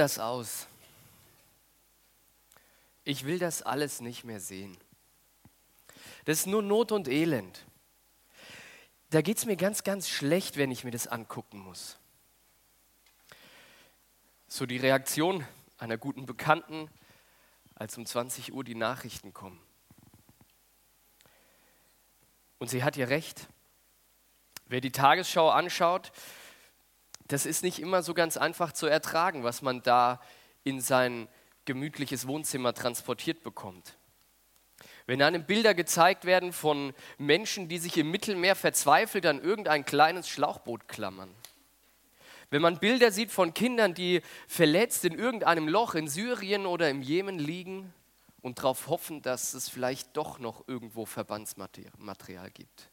Das aus. Ich will das alles nicht mehr sehen. Das ist nur Not und Elend. Da geht es mir ganz, ganz schlecht, wenn ich mir das angucken muss. So die Reaktion einer guten Bekannten, als um 20 Uhr die Nachrichten kommen. Und sie hat ja recht. Wer die Tagesschau anschaut, das ist nicht immer so ganz einfach zu ertragen, was man da in sein gemütliches Wohnzimmer transportiert bekommt. Wenn einem Bilder gezeigt werden von Menschen, die sich im Mittelmeer verzweifelt an irgendein kleines Schlauchboot klammern. Wenn man Bilder sieht von Kindern, die verletzt in irgendeinem Loch in Syrien oder im Jemen liegen und darauf hoffen, dass es vielleicht doch noch irgendwo Verbandsmaterial gibt.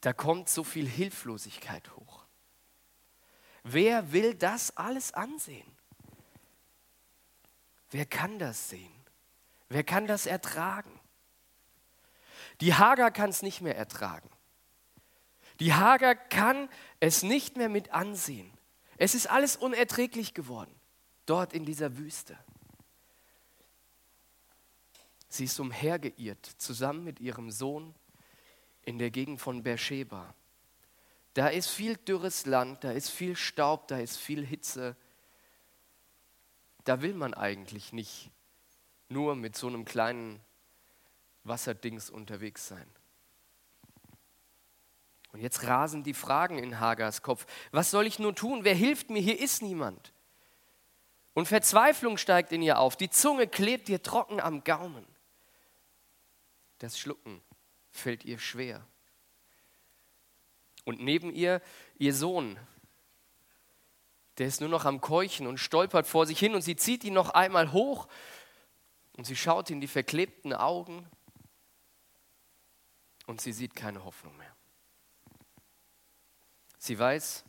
Da kommt so viel Hilflosigkeit hoch. Wer will das alles ansehen? Wer kann das sehen? Wer kann das ertragen? Die Hager kann es nicht mehr ertragen. Die Hager kann es nicht mehr mit ansehen. Es ist alles unerträglich geworden, dort in dieser Wüste. Sie ist umhergeirrt, zusammen mit ihrem Sohn in der Gegend von Beersheba. Da ist viel dürres Land, da ist viel Staub, da ist viel Hitze. Da will man eigentlich nicht nur mit so einem kleinen Wasserdings unterwegs sein. Und jetzt rasen die Fragen in Hagars Kopf. Was soll ich nur tun? Wer hilft mir? Hier ist niemand. Und Verzweiflung steigt in ihr auf. Die Zunge klebt ihr trocken am Gaumen. Das Schlucken fällt ihr schwer. Und neben ihr ihr Sohn, der ist nur noch am Keuchen und stolpert vor sich hin und sie zieht ihn noch einmal hoch und sie schaut in die verklebten Augen und sie sieht keine Hoffnung mehr. Sie weiß,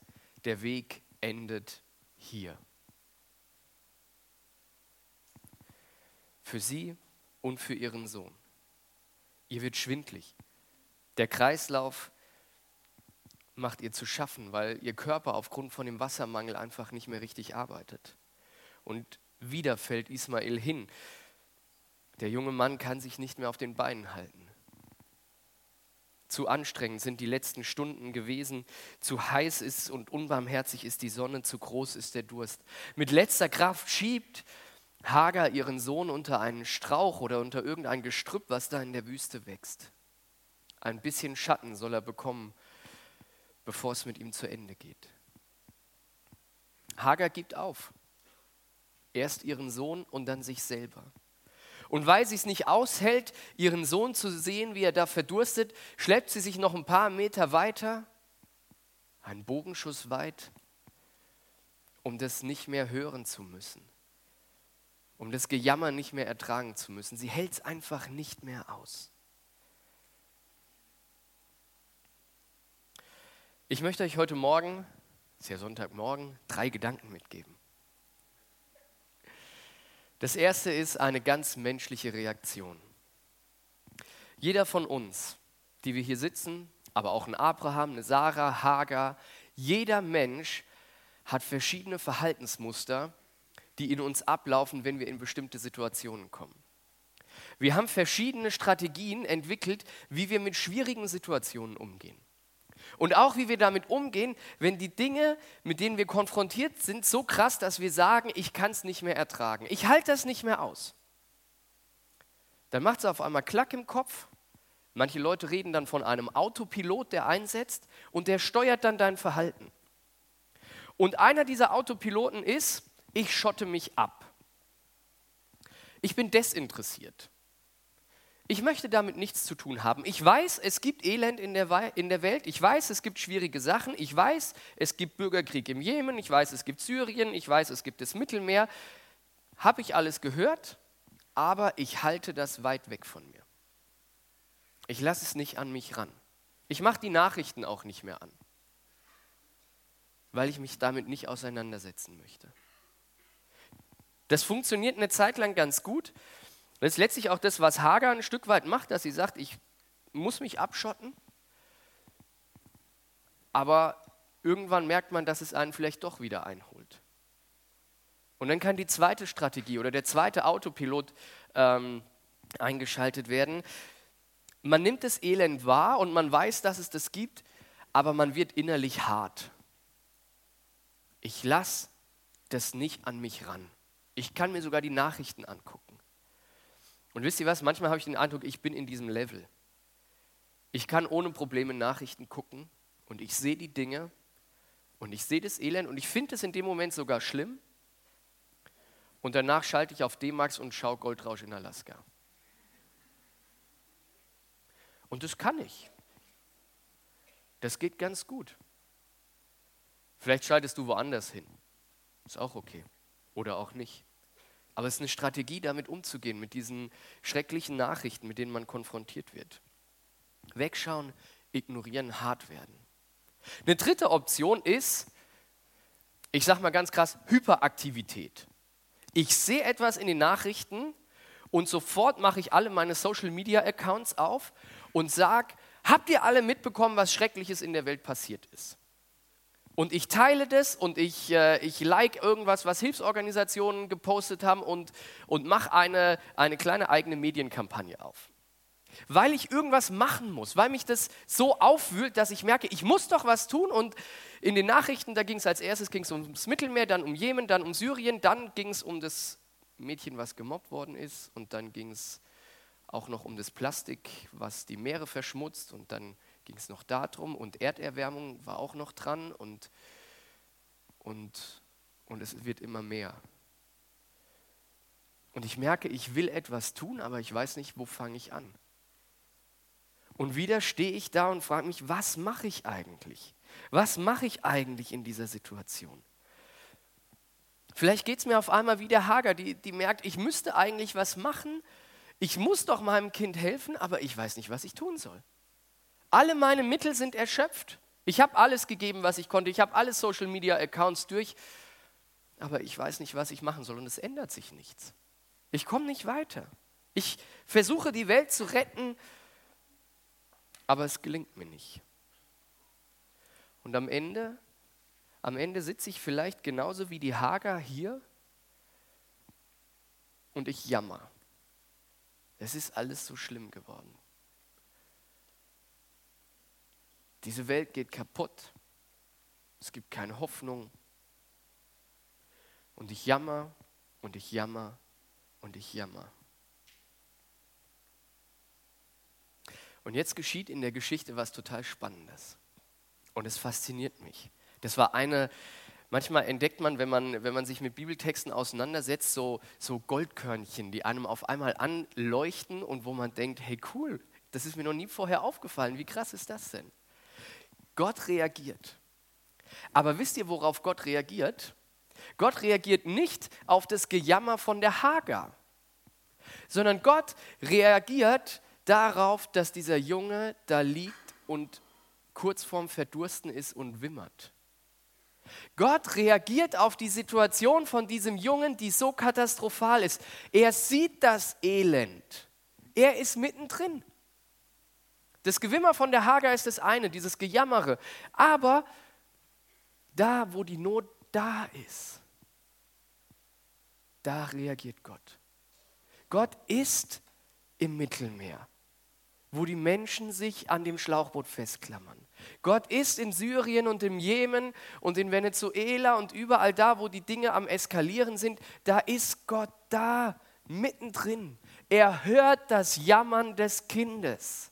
der Weg endet hier. Für sie und für ihren Sohn. Ihr wird schwindlig. Der Kreislauf macht ihr zu schaffen, weil ihr Körper aufgrund von dem Wassermangel einfach nicht mehr richtig arbeitet. Und wieder fällt Ismael hin. Der junge Mann kann sich nicht mehr auf den Beinen halten. Zu anstrengend sind die letzten Stunden gewesen, zu heiß ist und unbarmherzig ist die Sonne, zu groß ist der Durst. Mit letzter Kraft schiebt Hagar ihren Sohn unter einen Strauch oder unter irgendein Gestrüpp, was da in der Wüste wächst. Ein bisschen Schatten soll er bekommen bevor es mit ihm zu Ende geht. Hagar gibt auf. Erst ihren Sohn und dann sich selber. Und weil sie es nicht aushält, ihren Sohn zu sehen, wie er da verdurstet, schleppt sie sich noch ein paar Meter weiter, einen Bogenschuss weit, um das nicht mehr hören zu müssen, um das Gejammer nicht mehr ertragen zu müssen. Sie hält es einfach nicht mehr aus. Ich möchte euch heute Morgen, ist ja Sonntagmorgen, drei Gedanken mitgeben. Das erste ist eine ganz menschliche Reaktion. Jeder von uns, die wir hier sitzen, aber auch ein Abraham, eine Sarah, Hagar, jeder Mensch hat verschiedene Verhaltensmuster, die in uns ablaufen, wenn wir in bestimmte Situationen kommen. Wir haben verschiedene Strategien entwickelt, wie wir mit schwierigen Situationen umgehen. Und auch wie wir damit umgehen, wenn die Dinge, mit denen wir konfrontiert sind, so krass, dass wir sagen, ich kann es nicht mehr ertragen. Ich halte das nicht mehr aus. Dann macht es auf einmal Klack im Kopf. Manche Leute reden dann von einem Autopilot, der einsetzt und der steuert dann dein Verhalten. Und einer dieser Autopiloten ist, ich schotte mich ab. Ich bin desinteressiert. Ich möchte damit nichts zu tun haben. Ich weiß, es gibt Elend in der, in der Welt. Ich weiß, es gibt schwierige Sachen. Ich weiß, es gibt Bürgerkrieg im Jemen. Ich weiß, es gibt Syrien. Ich weiß, es gibt das Mittelmeer. Habe ich alles gehört, aber ich halte das weit weg von mir. Ich lasse es nicht an mich ran. Ich mache die Nachrichten auch nicht mehr an, weil ich mich damit nicht auseinandersetzen möchte. Das funktioniert eine Zeit lang ganz gut. Das ist letztlich auch das, was Hagar ein Stück weit macht, dass sie sagt, ich muss mich abschotten. Aber irgendwann merkt man, dass es einen vielleicht doch wieder einholt. Und dann kann die zweite Strategie oder der zweite Autopilot ähm, eingeschaltet werden. Man nimmt das Elend wahr und man weiß, dass es das gibt, aber man wird innerlich hart. Ich lasse das nicht an mich ran. Ich kann mir sogar die Nachrichten angucken. Und wisst ihr was, manchmal habe ich den Eindruck, ich bin in diesem Level. Ich kann ohne Probleme Nachrichten gucken und ich sehe die Dinge und ich sehe das Elend und ich finde es in dem Moment sogar schlimm. Und danach schalte ich auf D-Max und schaue Goldrausch in Alaska. Und das kann ich. Das geht ganz gut. Vielleicht schaltest du woanders hin. Ist auch okay oder auch nicht. Aber es ist eine Strategie, damit umzugehen, mit diesen schrecklichen Nachrichten, mit denen man konfrontiert wird. Wegschauen, ignorieren, hart werden. Eine dritte Option ist, ich sage mal ganz krass, Hyperaktivität. Ich sehe etwas in den Nachrichten und sofort mache ich alle meine Social-Media-Accounts auf und sage, habt ihr alle mitbekommen, was Schreckliches in der Welt passiert ist? Und ich teile das und ich, äh, ich like irgendwas, was Hilfsorganisationen gepostet haben und, und mache eine, eine kleine eigene Medienkampagne auf. Weil ich irgendwas machen muss, weil mich das so aufwühlt, dass ich merke, ich muss doch was tun. Und in den Nachrichten, da ging es als erstes ging's ums Mittelmeer, dann um Jemen, dann um Syrien, dann ging es um das Mädchen, was gemobbt worden ist. Und dann ging es auch noch um das Plastik, was die Meere verschmutzt. Und dann ging es noch darum und Erderwärmung war auch noch dran und, und, und es wird immer mehr. Und ich merke, ich will etwas tun, aber ich weiß nicht, wo fange ich an. Und wieder stehe ich da und frage mich, was mache ich eigentlich? Was mache ich eigentlich in dieser Situation? Vielleicht geht es mir auf einmal wie der Hager, die, die merkt, ich müsste eigentlich was machen, ich muss doch meinem Kind helfen, aber ich weiß nicht, was ich tun soll. Alle meine Mittel sind erschöpft. Ich habe alles gegeben, was ich konnte. Ich habe alle Social-Media-Accounts durch. Aber ich weiß nicht, was ich machen soll und es ändert sich nichts. Ich komme nicht weiter. Ich versuche die Welt zu retten, aber es gelingt mir nicht. Und am Ende, am Ende sitze ich vielleicht genauso wie die Hager hier und ich jammer. Es ist alles so schlimm geworden. Diese Welt geht kaputt. Es gibt keine Hoffnung. Und ich jammer und ich jammer und ich jammer. Und jetzt geschieht in der Geschichte was total Spannendes. Und es fasziniert mich. Das war eine, manchmal entdeckt man, wenn man, wenn man sich mit Bibeltexten auseinandersetzt, so, so Goldkörnchen, die einem auf einmal anleuchten und wo man denkt, hey cool, das ist mir noch nie vorher aufgefallen. Wie krass ist das denn? Gott reagiert. Aber wisst ihr, worauf Gott reagiert? Gott reagiert nicht auf das Gejammer von der Hagar, sondern Gott reagiert darauf, dass dieser Junge da liegt und kurz vorm Verdursten ist und wimmert. Gott reagiert auf die Situation von diesem Jungen, die so katastrophal ist. Er sieht das Elend. Er ist mittendrin. Das Gewimmer von der Hager ist das eine, dieses Gejammere. Aber da, wo die Not da ist, da reagiert Gott. Gott ist im Mittelmeer, wo die Menschen sich an dem Schlauchboot festklammern. Gott ist in Syrien und im Jemen und in Venezuela und überall da, wo die Dinge am Eskalieren sind, da ist Gott da, mittendrin. Er hört das Jammern des Kindes.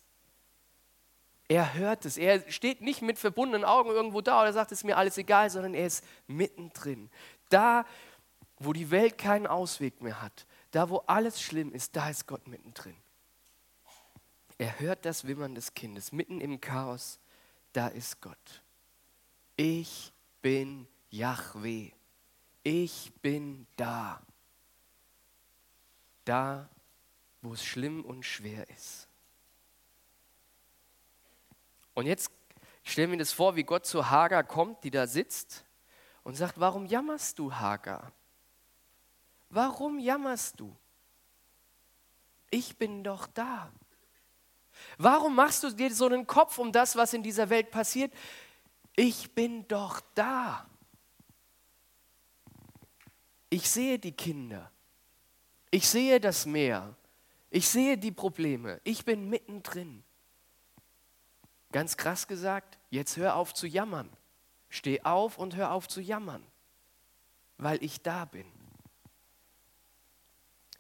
Er hört es. Er steht nicht mit verbundenen Augen irgendwo da oder sagt, es ist mir alles egal, sondern er ist mittendrin. Da, wo die Welt keinen Ausweg mehr hat, da, wo alles schlimm ist, da ist Gott mittendrin. Er hört das Wimmern des Kindes mitten im Chaos. Da ist Gott. Ich bin Yahweh. Ich bin da. Da, wo es schlimm und schwer ist. Und jetzt stellen wir das vor, wie Gott zu Hagar kommt, die da sitzt und sagt, warum jammerst du, Hagar? Warum jammerst du? Ich bin doch da. Warum machst du dir so einen Kopf um das, was in dieser Welt passiert? Ich bin doch da. Ich sehe die Kinder. Ich sehe das Meer. Ich sehe die Probleme. Ich bin mittendrin. Ganz krass gesagt, jetzt hör auf zu jammern. Steh auf und hör auf zu jammern, weil ich da bin.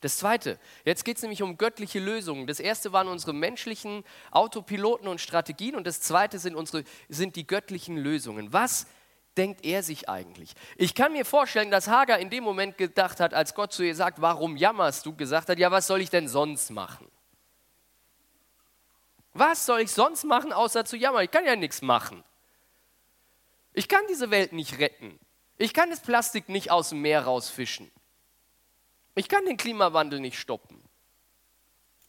Das Zweite, jetzt geht es nämlich um göttliche Lösungen. Das Erste waren unsere menschlichen Autopiloten und Strategien und das Zweite sind, unsere, sind die göttlichen Lösungen. Was denkt er sich eigentlich? Ich kann mir vorstellen, dass Hagar in dem Moment gedacht hat, als Gott zu ihr sagt, warum jammerst du, gesagt hat, ja, was soll ich denn sonst machen? Was soll ich sonst machen, außer zu jammern? Ich kann ja nichts machen. Ich kann diese Welt nicht retten. Ich kann das Plastik nicht aus dem Meer rausfischen. Ich kann den Klimawandel nicht stoppen.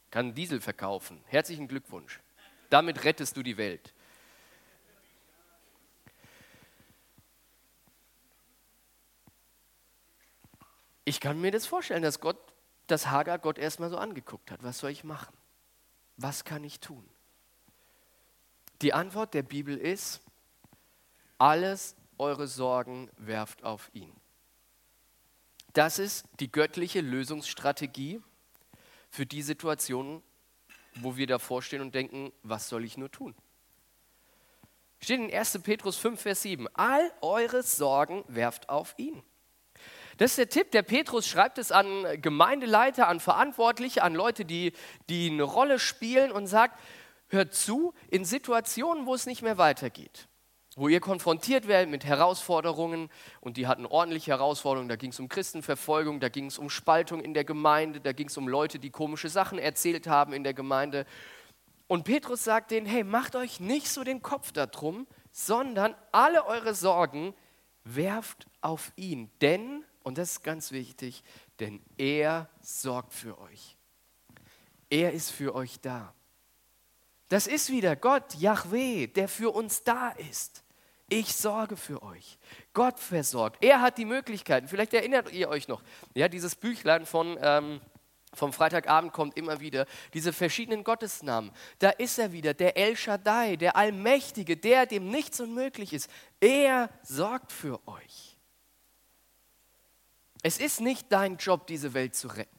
Ich kann Diesel verkaufen. Herzlichen Glückwunsch. Damit rettest du die Welt. Ich kann mir das vorstellen, dass Gott, dass Hagar Gott erstmal so angeguckt hat. Was soll ich machen? Was kann ich tun? Die Antwort der Bibel ist, alles eure Sorgen werft auf ihn. Das ist die göttliche Lösungsstrategie für die Situationen, wo wir davor stehen und denken, was soll ich nur tun? Steht in 1. Petrus 5, Vers 7. All eure Sorgen werft auf ihn. Das ist der Tipp. Der Petrus schreibt es an Gemeindeleiter, an Verantwortliche, an Leute, die, die eine Rolle spielen und sagt, hört zu in Situationen, wo es nicht mehr weitergeht wo ihr konfrontiert werdet mit Herausforderungen und die hatten ordentliche Herausforderungen. Da ging es um Christenverfolgung, da ging es um Spaltung in der Gemeinde, da ging es um Leute, die komische Sachen erzählt haben in der Gemeinde. Und Petrus sagt denen, hey, macht euch nicht so den Kopf darum, sondern alle eure Sorgen werft auf ihn. Denn, und das ist ganz wichtig, denn er sorgt für euch. Er ist für euch da. Das ist wieder Gott, Yahweh, der für uns da ist. Ich sorge für euch. Gott versorgt. Er hat die Möglichkeiten. Vielleicht erinnert ihr euch noch. Ja, dieses Büchlein von, ähm, vom Freitagabend kommt immer wieder. Diese verschiedenen Gottesnamen. Da ist er wieder, der El Shaddai, der Allmächtige, der, dem nichts unmöglich ist. Er sorgt für euch. Es ist nicht dein Job, diese Welt zu retten.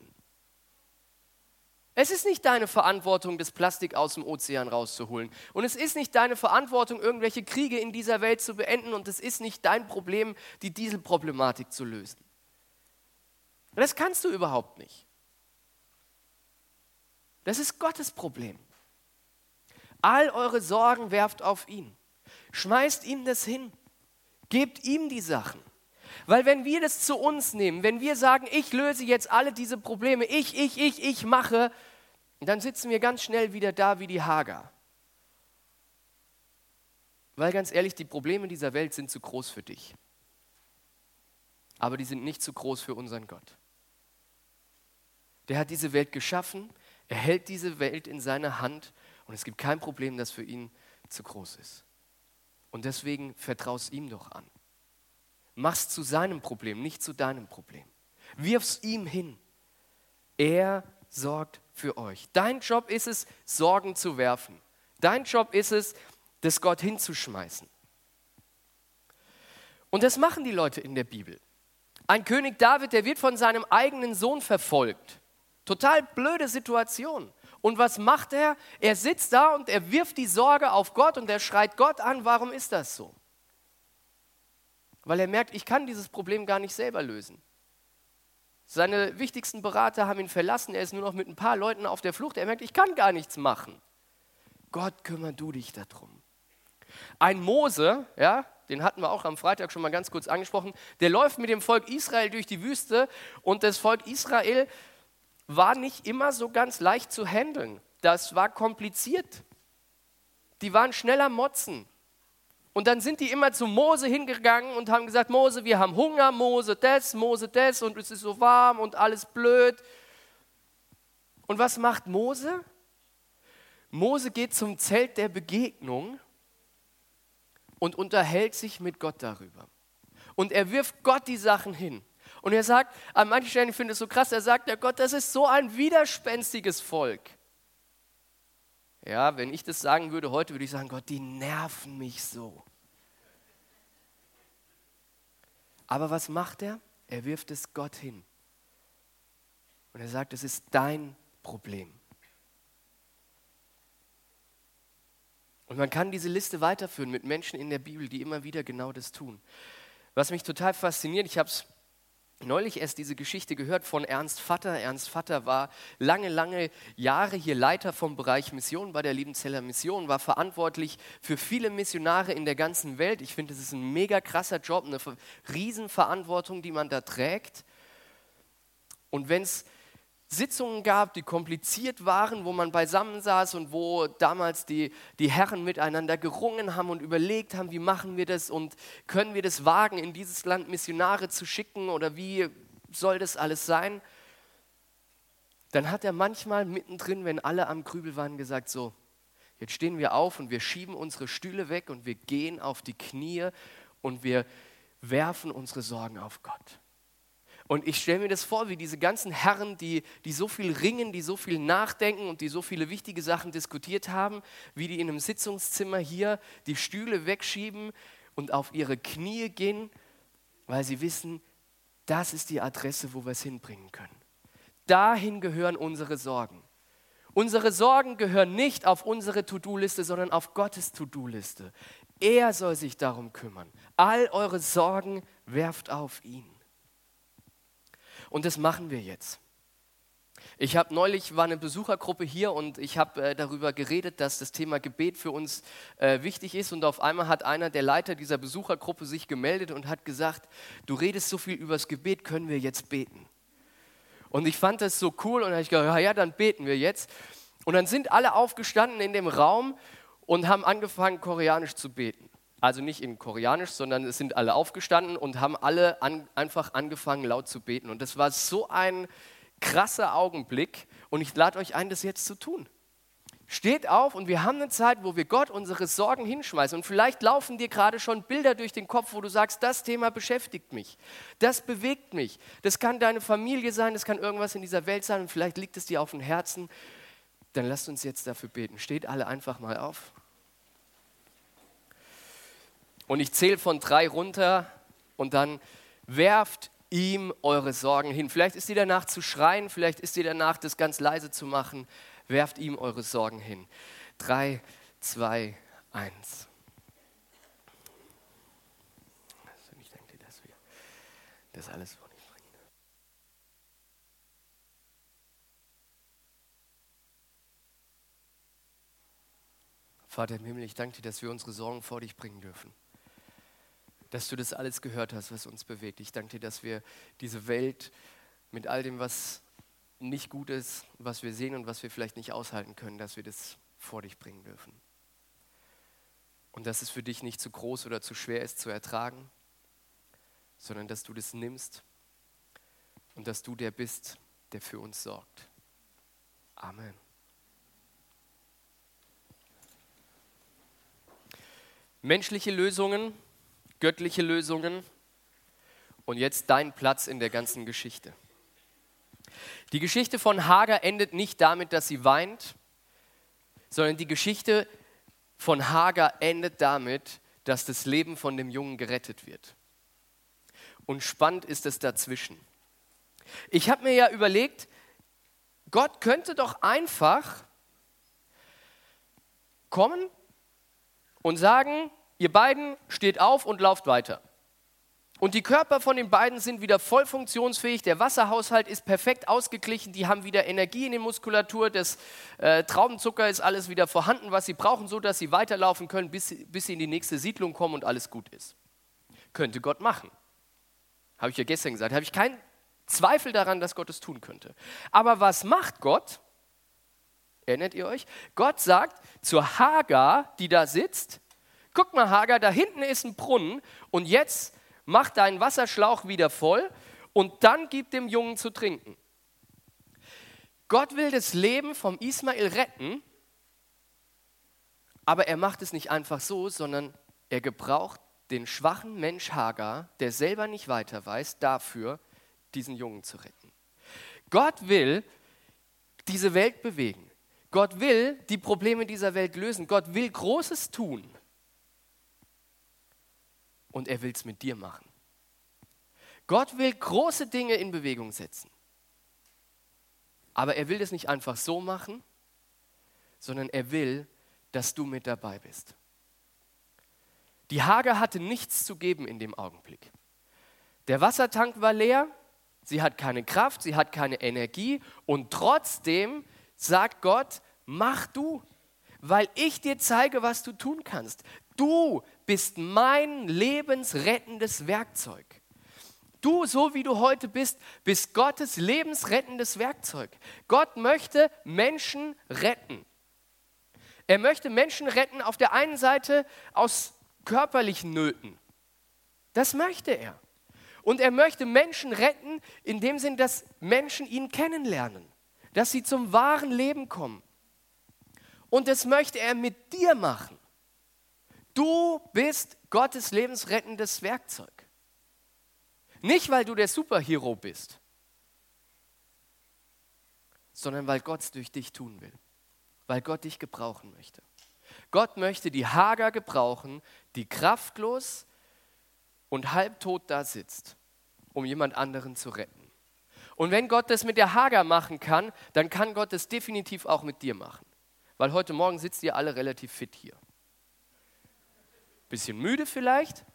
Es ist nicht deine Verantwortung, das Plastik aus dem Ozean rauszuholen. Und es ist nicht deine Verantwortung, irgendwelche Kriege in dieser Welt zu beenden. Und es ist nicht dein Problem, die Dieselproblematik zu lösen. Das kannst du überhaupt nicht. Das ist Gottes Problem. All eure Sorgen werft auf ihn. Schmeißt ihm das hin. Gebt ihm die Sachen. Weil wenn wir das zu uns nehmen, wenn wir sagen, ich löse jetzt alle diese Probleme, ich, ich, ich, ich mache, dann sitzen wir ganz schnell wieder da wie die Hager. Weil ganz ehrlich, die Probleme dieser Welt sind zu groß für dich. Aber die sind nicht zu groß für unseren Gott. Der hat diese Welt geschaffen, er hält diese Welt in seiner Hand und es gibt kein Problem, das für ihn zu groß ist. Und deswegen vertraust ihm doch an. Mach's zu seinem Problem, nicht zu deinem Problem. Wirf's ihm hin. Er sorgt für euch. Dein Job ist es, Sorgen zu werfen. Dein Job ist es, das Gott hinzuschmeißen. Und das machen die Leute in der Bibel. Ein König David, der wird von seinem eigenen Sohn verfolgt. Total blöde Situation. Und was macht er? Er sitzt da und er wirft die Sorge auf Gott und er schreit Gott an, warum ist das so? Weil er merkt, ich kann dieses Problem gar nicht selber lösen. Seine wichtigsten Berater haben ihn verlassen, er ist nur noch mit ein paar Leuten auf der Flucht, er merkt, ich kann gar nichts machen. Gott, kümmer du dich darum. Ein Mose, ja, den hatten wir auch am Freitag schon mal ganz kurz angesprochen, der läuft mit dem Volk Israel durch die Wüste und das Volk Israel war nicht immer so ganz leicht zu handeln. das war kompliziert. Die waren schneller motzen. Und dann sind die immer zu Mose hingegangen und haben gesagt, Mose, wir haben Hunger, Mose das, Mose das und es ist so warm und alles blöd. Und was macht Mose? Mose geht zum Zelt der Begegnung und unterhält sich mit Gott darüber. Und er wirft Gott die Sachen hin. Und er sagt, an manchen Stellen, ich finde es so krass, er sagt, ja Gott, das ist so ein widerspenstiges Volk. Ja, wenn ich das sagen würde heute, würde ich sagen, Gott, die nerven mich so. Aber was macht er? Er wirft es Gott hin. Und er sagt, es ist dein Problem. Und man kann diese Liste weiterführen mit Menschen in der Bibel, die immer wieder genau das tun. Was mich total fasziniert, ich habe es neulich erst diese Geschichte gehört von Ernst Vatter. Ernst Vatter war lange, lange Jahre hier Leiter vom Bereich Mission bei der Liebenzeller Mission, war verantwortlich für viele Missionare in der ganzen Welt. Ich finde, das ist ein mega krasser Job, eine Riesenverantwortung, die man da trägt. Und wenn es Sitzungen gab, die kompliziert waren, wo man beisammen saß und wo damals die, die Herren miteinander gerungen haben und überlegt haben, wie machen wir das und können wir das wagen, in dieses Land Missionare zu schicken oder wie soll das alles sein, dann hat er manchmal mittendrin, wenn alle am Krübel waren, gesagt, so, jetzt stehen wir auf und wir schieben unsere Stühle weg und wir gehen auf die Knie und wir werfen unsere Sorgen auf Gott. Und ich stelle mir das vor, wie diese ganzen Herren, die, die so viel ringen, die so viel nachdenken und die so viele wichtige Sachen diskutiert haben, wie die in einem Sitzungszimmer hier die Stühle wegschieben und auf ihre Knie gehen, weil sie wissen, das ist die Adresse, wo wir es hinbringen können. Dahin gehören unsere Sorgen. Unsere Sorgen gehören nicht auf unsere To-Do-Liste, sondern auf Gottes To-Do-Liste. Er soll sich darum kümmern. All eure Sorgen werft auf ihn. Und das machen wir jetzt. Ich habe neulich war eine Besuchergruppe hier und ich habe äh, darüber geredet, dass das Thema Gebet für uns äh, wichtig ist und auf einmal hat einer der Leiter dieser Besuchergruppe sich gemeldet und hat gesagt, du redest so viel über das Gebet, können wir jetzt beten? Und ich fand das so cool und habe ich gedacht, ja, dann beten wir jetzt. Und dann sind alle aufgestanden in dem Raum und haben angefangen koreanisch zu beten also nicht in Koreanisch, sondern es sind alle aufgestanden und haben alle an, einfach angefangen laut zu beten. Und das war so ein krasser Augenblick und ich lade euch ein, das jetzt zu tun. Steht auf und wir haben eine Zeit, wo wir Gott unsere Sorgen hinschmeißen. Und vielleicht laufen dir gerade schon Bilder durch den Kopf, wo du sagst, das Thema beschäftigt mich, das bewegt mich. Das kann deine Familie sein, das kann irgendwas in dieser Welt sein und vielleicht liegt es dir auf dem Herzen. Dann lasst uns jetzt dafür beten. Steht alle einfach mal auf. Und ich zähle von drei runter und dann werft ihm eure Sorgen hin. Vielleicht ist dir danach zu schreien, vielleicht ist dir danach, das ganz leise zu machen. Werft ihm eure Sorgen hin. Drei, zwei, eins. Also ich denke, dass wir das alles vor dich bringen. Vater im Himmel, ich danke dir, dass wir unsere Sorgen vor dich bringen dürfen dass du das alles gehört hast, was uns bewegt. Ich danke dir, dass wir diese Welt mit all dem, was nicht gut ist, was wir sehen und was wir vielleicht nicht aushalten können, dass wir das vor dich bringen dürfen. Und dass es für dich nicht zu groß oder zu schwer ist zu ertragen, sondern dass du das nimmst und dass du der bist, der für uns sorgt. Amen. Menschliche Lösungen göttliche Lösungen und jetzt dein Platz in der ganzen Geschichte. Die Geschichte von Hagar endet nicht damit, dass sie weint, sondern die Geschichte von Hagar endet damit, dass das Leben von dem Jungen gerettet wird. Und spannend ist es dazwischen. Ich habe mir ja überlegt, Gott könnte doch einfach kommen und sagen, ihr beiden steht auf und lauft weiter. Und die Körper von den beiden sind wieder voll funktionsfähig, der Wasserhaushalt ist perfekt ausgeglichen, die haben wieder Energie in der Muskulatur, das äh, Traubenzucker ist alles wieder vorhanden, was sie brauchen, so dass sie weiterlaufen können, bis, bis sie in die nächste Siedlung kommen und alles gut ist. Könnte Gott machen. Habe ich ja gestern gesagt. Habe ich keinen Zweifel daran, dass Gott es tun könnte. Aber was macht Gott? Erinnert ihr euch? Gott sagt zur Hagar, die da sitzt, guck mal Hagar, da hinten ist ein Brunnen und jetzt mach deinen Wasserschlauch wieder voll und dann gib dem Jungen zu trinken. Gott will das Leben vom Ismael retten, aber er macht es nicht einfach so, sondern er gebraucht den schwachen Mensch Hagar, der selber nicht weiter weiß, dafür, diesen Jungen zu retten. Gott will diese Welt bewegen. Gott will die Probleme dieser Welt lösen. Gott will Großes tun. Und er will es mit dir machen. Gott will große Dinge in Bewegung setzen. Aber er will das nicht einfach so machen, sondern er will, dass du mit dabei bist. Die Hager hatte nichts zu geben in dem Augenblick. Der Wassertank war leer, sie hat keine Kraft, sie hat keine Energie und trotzdem sagt Gott, mach du, weil ich dir zeige, was du tun kannst. Du bist mein lebensrettendes Werkzeug. Du, so wie du heute bist, bist Gottes lebensrettendes Werkzeug. Gott möchte Menschen retten. Er möchte Menschen retten auf der einen Seite aus körperlichen Nöten. Das möchte er. Und er möchte Menschen retten in dem Sinn, dass Menschen ihn kennenlernen, dass sie zum wahren Leben kommen. Und das möchte er mit dir machen. Du bist Gottes lebensrettendes Werkzeug. Nicht, weil du der Superhero bist, sondern weil Gott es durch dich tun will, weil Gott dich gebrauchen möchte. Gott möchte die Hager gebrauchen, die kraftlos und halbtot da sitzt, um jemand anderen zu retten. Und wenn Gott das mit der Hager machen kann, dann kann Gott es definitiv auch mit dir machen. Weil heute Morgen sitzt ihr alle relativ fit hier. Bisschen müde vielleicht,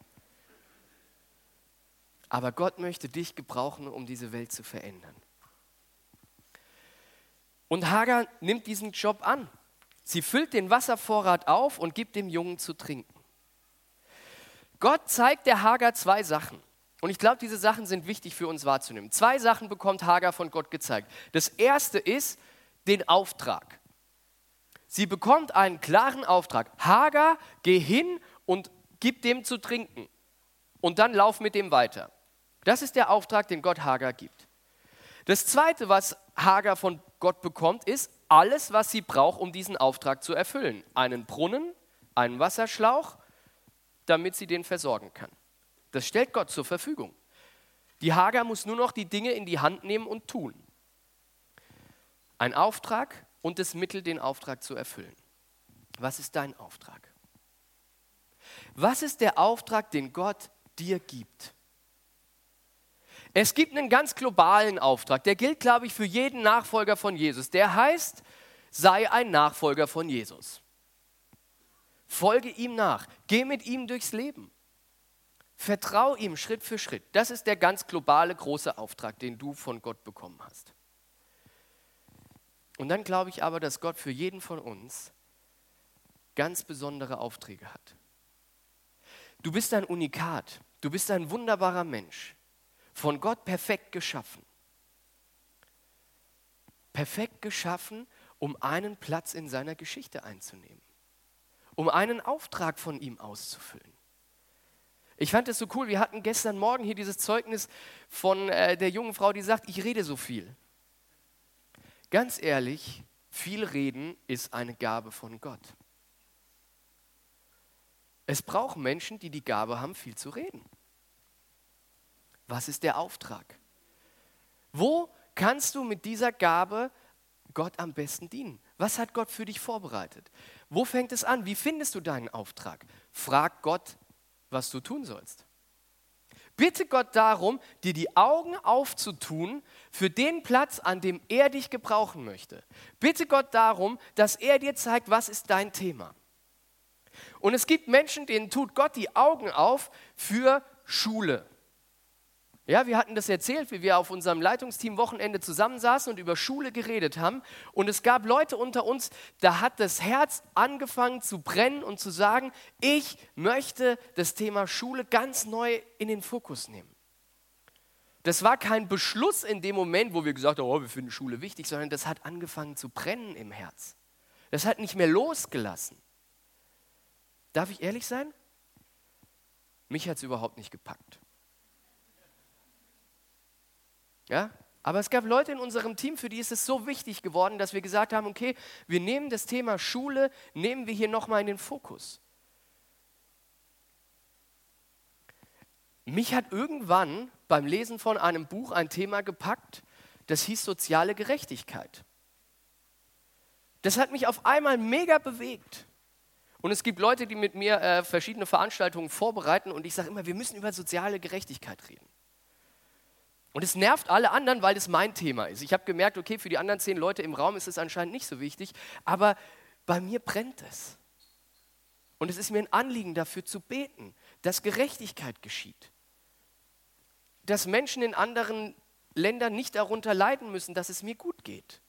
aber Gott möchte dich gebrauchen, um diese Welt zu verändern. Und Hagar nimmt diesen Job an. Sie füllt den Wasservorrat auf und gibt dem Jungen zu trinken. Gott zeigt der Hagar zwei Sachen. Und ich glaube, diese Sachen sind wichtig für uns wahrzunehmen. Zwei Sachen bekommt Hagar von Gott gezeigt. Das erste ist den Auftrag. Sie bekommt einen klaren Auftrag. Hagar, geh hin und gib dem zu trinken. Und dann lauf mit dem weiter. Das ist der Auftrag, den Gott Hagar gibt. Das Zweite, was Hagar von Gott bekommt, ist alles, was sie braucht, um diesen Auftrag zu erfüllen. Einen Brunnen, einen Wasserschlauch, damit sie den versorgen kann. Das stellt Gott zur Verfügung. Die Hagar muss nur noch die Dinge in die Hand nehmen und tun. Ein Auftrag und das Mittel, den Auftrag zu erfüllen. Was ist dein Auftrag? Was ist der Auftrag, den Gott dir gibt? Es gibt einen ganz globalen Auftrag, der gilt, glaube ich, für jeden Nachfolger von Jesus. Der heißt, sei ein Nachfolger von Jesus. Folge ihm nach, geh mit ihm durchs Leben. Vertrau ihm Schritt für Schritt. Das ist der ganz globale große Auftrag, den du von Gott bekommen hast. Und dann glaube ich aber, dass Gott für jeden von uns ganz besondere Aufträge hat. Du bist ein Unikat, du bist ein wunderbarer Mensch von Gott perfekt geschaffen. Perfekt geschaffen, um einen Platz in seiner Geschichte einzunehmen, um einen Auftrag von ihm auszufüllen. Ich fand es so cool, wir hatten gestern Morgen hier dieses Zeugnis von äh, der jungen Frau, die sagt, ich rede so viel. Ganz ehrlich, viel reden ist eine Gabe von Gott. Es braucht Menschen, die die Gabe haben, viel zu reden. Was ist der Auftrag? Wo kannst du mit dieser Gabe Gott am besten dienen? Was hat Gott für dich vorbereitet? Wo fängt es an? Wie findest du deinen Auftrag? Frag Gott, was du tun sollst. Bitte Gott darum, dir die Augen aufzutun für den Platz, an dem er dich gebrauchen möchte. Bitte Gott darum, dass er dir zeigt, was ist dein Thema. Und es gibt Menschen, denen tut Gott die Augen auf für Schule. Ja, wir hatten das erzählt, wie wir auf unserem Leitungsteam Wochenende zusammensaßen und über Schule geredet haben. Und es gab Leute unter uns, da hat das Herz angefangen zu brennen und zu sagen, ich möchte das Thema Schule ganz neu in den Fokus nehmen. Das war kein Beschluss in dem Moment, wo wir gesagt haben, oh, wir finden Schule wichtig, sondern das hat angefangen zu brennen im Herz. Das hat nicht mehr losgelassen. Darf ich ehrlich sein? Mich hat es überhaupt nicht gepackt. Ja? Aber es gab Leute in unserem Team, für die ist es so wichtig geworden, dass wir gesagt haben, okay, wir nehmen das Thema Schule, nehmen wir hier nochmal in den Fokus. Mich hat irgendwann beim Lesen von einem Buch ein Thema gepackt, das hieß soziale Gerechtigkeit. Das hat mich auf einmal mega bewegt. Und es gibt Leute, die mit mir äh, verschiedene Veranstaltungen vorbereiten und ich sage immer, wir müssen über soziale Gerechtigkeit reden. Und es nervt alle anderen, weil das mein Thema ist. Ich habe gemerkt, okay, für die anderen zehn Leute im Raum ist es anscheinend nicht so wichtig, aber bei mir brennt es. Und es ist mir ein Anliegen dafür zu beten, dass Gerechtigkeit geschieht. Dass Menschen in anderen Ländern nicht darunter leiden müssen, dass es mir gut geht.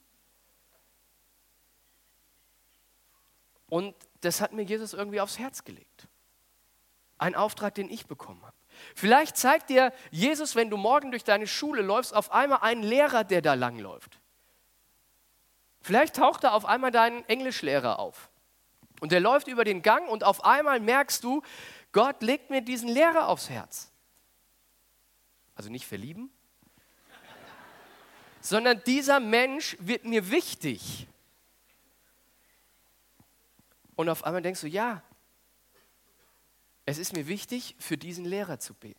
Und das hat mir Jesus irgendwie aufs Herz gelegt. Ein Auftrag, den ich bekommen habe. Vielleicht zeigt dir Jesus, wenn du morgen durch deine Schule läufst, auf einmal einen Lehrer, der da langläuft. Vielleicht taucht da auf einmal dein Englischlehrer auf. Und der läuft über den Gang und auf einmal merkst du, Gott legt mir diesen Lehrer aufs Herz. Also nicht verlieben, sondern dieser Mensch wird mir wichtig. Und auf einmal denkst du, ja, es ist mir wichtig, für diesen Lehrer zu beten.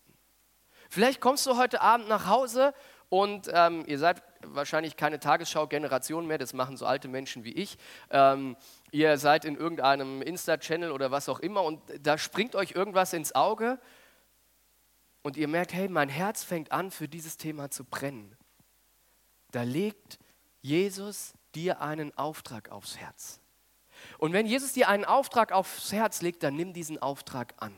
Vielleicht kommst du heute Abend nach Hause und ähm, ihr seid wahrscheinlich keine Tagesschau-Generation mehr, das machen so alte Menschen wie ich. Ähm, ihr seid in irgendeinem Insta-Channel oder was auch immer und da springt euch irgendwas ins Auge und ihr merkt, hey, mein Herz fängt an, für dieses Thema zu brennen. Da legt Jesus dir einen Auftrag aufs Herz. Und wenn Jesus dir einen Auftrag aufs Herz legt, dann nimm diesen Auftrag an.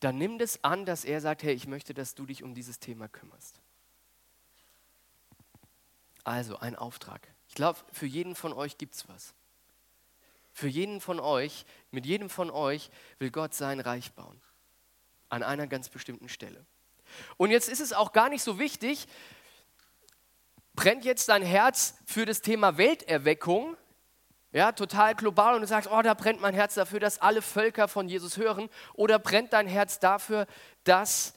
Dann nimm das an, dass er sagt, hey, ich möchte, dass du dich um dieses Thema kümmerst. Also ein Auftrag. Ich glaube, für jeden von euch gibt es was. Für jeden von euch, mit jedem von euch will Gott sein Reich bauen. An einer ganz bestimmten Stelle. Und jetzt ist es auch gar nicht so wichtig, brennt jetzt dein Herz für das Thema Welterweckung, ja, total global und du sagst, oh, da brennt mein Herz dafür, dass alle Völker von Jesus hören, oder brennt dein Herz dafür, dass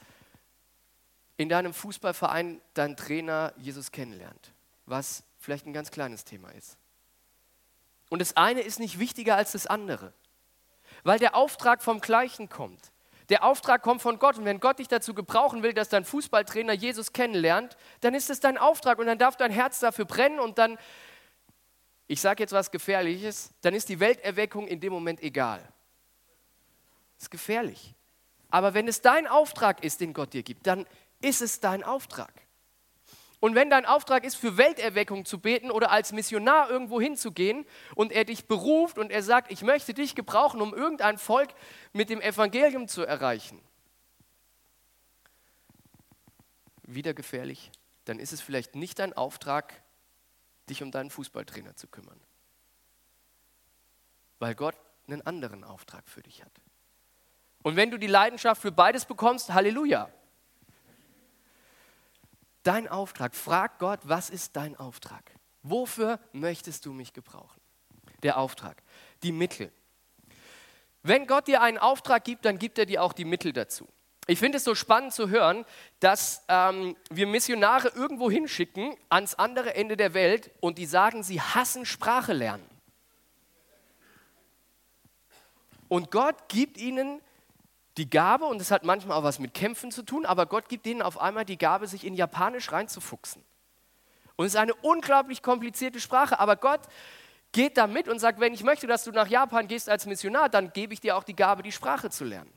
in deinem Fußballverein dein Trainer Jesus kennenlernt, was vielleicht ein ganz kleines Thema ist. Und das eine ist nicht wichtiger als das andere, weil der Auftrag vom Gleichen kommt. Der Auftrag kommt von Gott und wenn Gott dich dazu gebrauchen will, dass dein Fußballtrainer Jesus kennenlernt, dann ist es dein Auftrag und dann darf dein Herz dafür brennen und dann, ich sage jetzt was Gefährliches, dann ist die Welterweckung in dem Moment egal. Ist gefährlich. Aber wenn es dein Auftrag ist, den Gott dir gibt, dann ist es dein Auftrag. Und wenn dein Auftrag ist, für Welterweckung zu beten oder als Missionar irgendwo hinzugehen und er dich beruft und er sagt, ich möchte dich gebrauchen, um irgendein Volk mit dem Evangelium zu erreichen, wieder gefährlich, dann ist es vielleicht nicht dein Auftrag, dich um deinen Fußballtrainer zu kümmern. Weil Gott einen anderen Auftrag für dich hat. Und wenn du die Leidenschaft für beides bekommst, Halleluja, Dein Auftrag. Frag Gott, was ist dein Auftrag? Wofür möchtest du mich gebrauchen? Der Auftrag. Die Mittel. Wenn Gott dir einen Auftrag gibt, dann gibt er dir auch die Mittel dazu. Ich finde es so spannend zu hören, dass ähm, wir Missionare irgendwo hinschicken, ans andere Ende der Welt, und die sagen, sie hassen Sprache lernen. Und Gott gibt ihnen die Gabe, und das hat manchmal auch was mit Kämpfen zu tun, aber Gott gibt denen auf einmal die Gabe, sich in Japanisch reinzufuchsen. Und es ist eine unglaublich komplizierte Sprache, aber Gott geht da mit und sagt, wenn ich möchte, dass du nach Japan gehst als Missionar, dann gebe ich dir auch die Gabe, die Sprache zu lernen.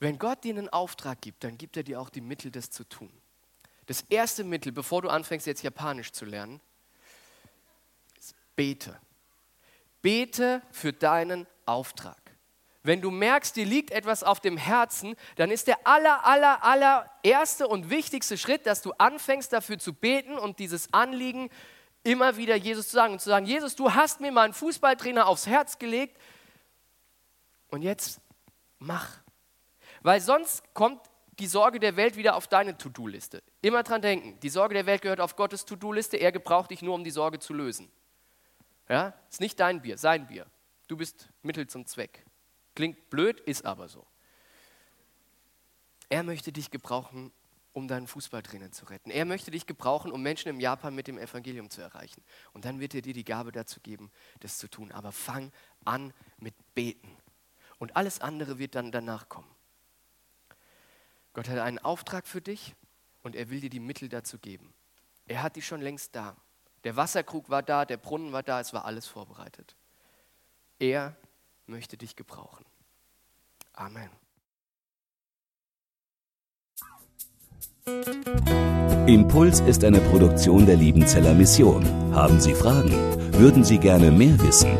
Wenn Gott dir einen Auftrag gibt, dann gibt er dir auch die Mittel, das zu tun. Das erste Mittel, bevor du anfängst, jetzt Japanisch zu lernen, ist bete. Bete für deinen Auftrag. Wenn du merkst, dir liegt etwas auf dem Herzen, dann ist der aller, aller, aller erste und wichtigste Schritt, dass du anfängst dafür zu beten und dieses Anliegen immer wieder Jesus zu sagen und zu sagen, Jesus, du hast mir meinen Fußballtrainer aufs Herz gelegt und jetzt mach. Weil sonst kommt die Sorge der Welt wieder auf deine To-Do-Liste. Immer dran denken, die Sorge der Welt gehört auf Gottes To-Do-Liste, er gebraucht dich nur, um die Sorge zu lösen. Ja, ist nicht dein Bier, sein Bier. Du bist Mittel zum Zweck. Klingt blöd, ist aber so. Er möchte dich gebrauchen, um deinen Fußballtrainer zu retten. Er möchte dich gebrauchen, um Menschen im Japan mit dem Evangelium zu erreichen. Und dann wird er dir die Gabe dazu geben, das zu tun. Aber fang an mit Beten. Und alles andere wird dann danach kommen. Gott hat einen Auftrag für dich und er will dir die Mittel dazu geben. Er hat die schon längst da. Der Wasserkrug war da, der Brunnen war da, es war alles vorbereitet. Er möchte dich gebrauchen. Amen. Impuls ist eine Produktion der Liebenzeller Mission. Haben Sie Fragen? Würden Sie gerne mehr wissen?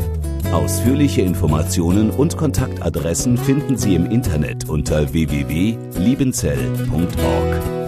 Ausführliche Informationen und Kontaktadressen finden Sie im Internet unter www.liebenzell.org.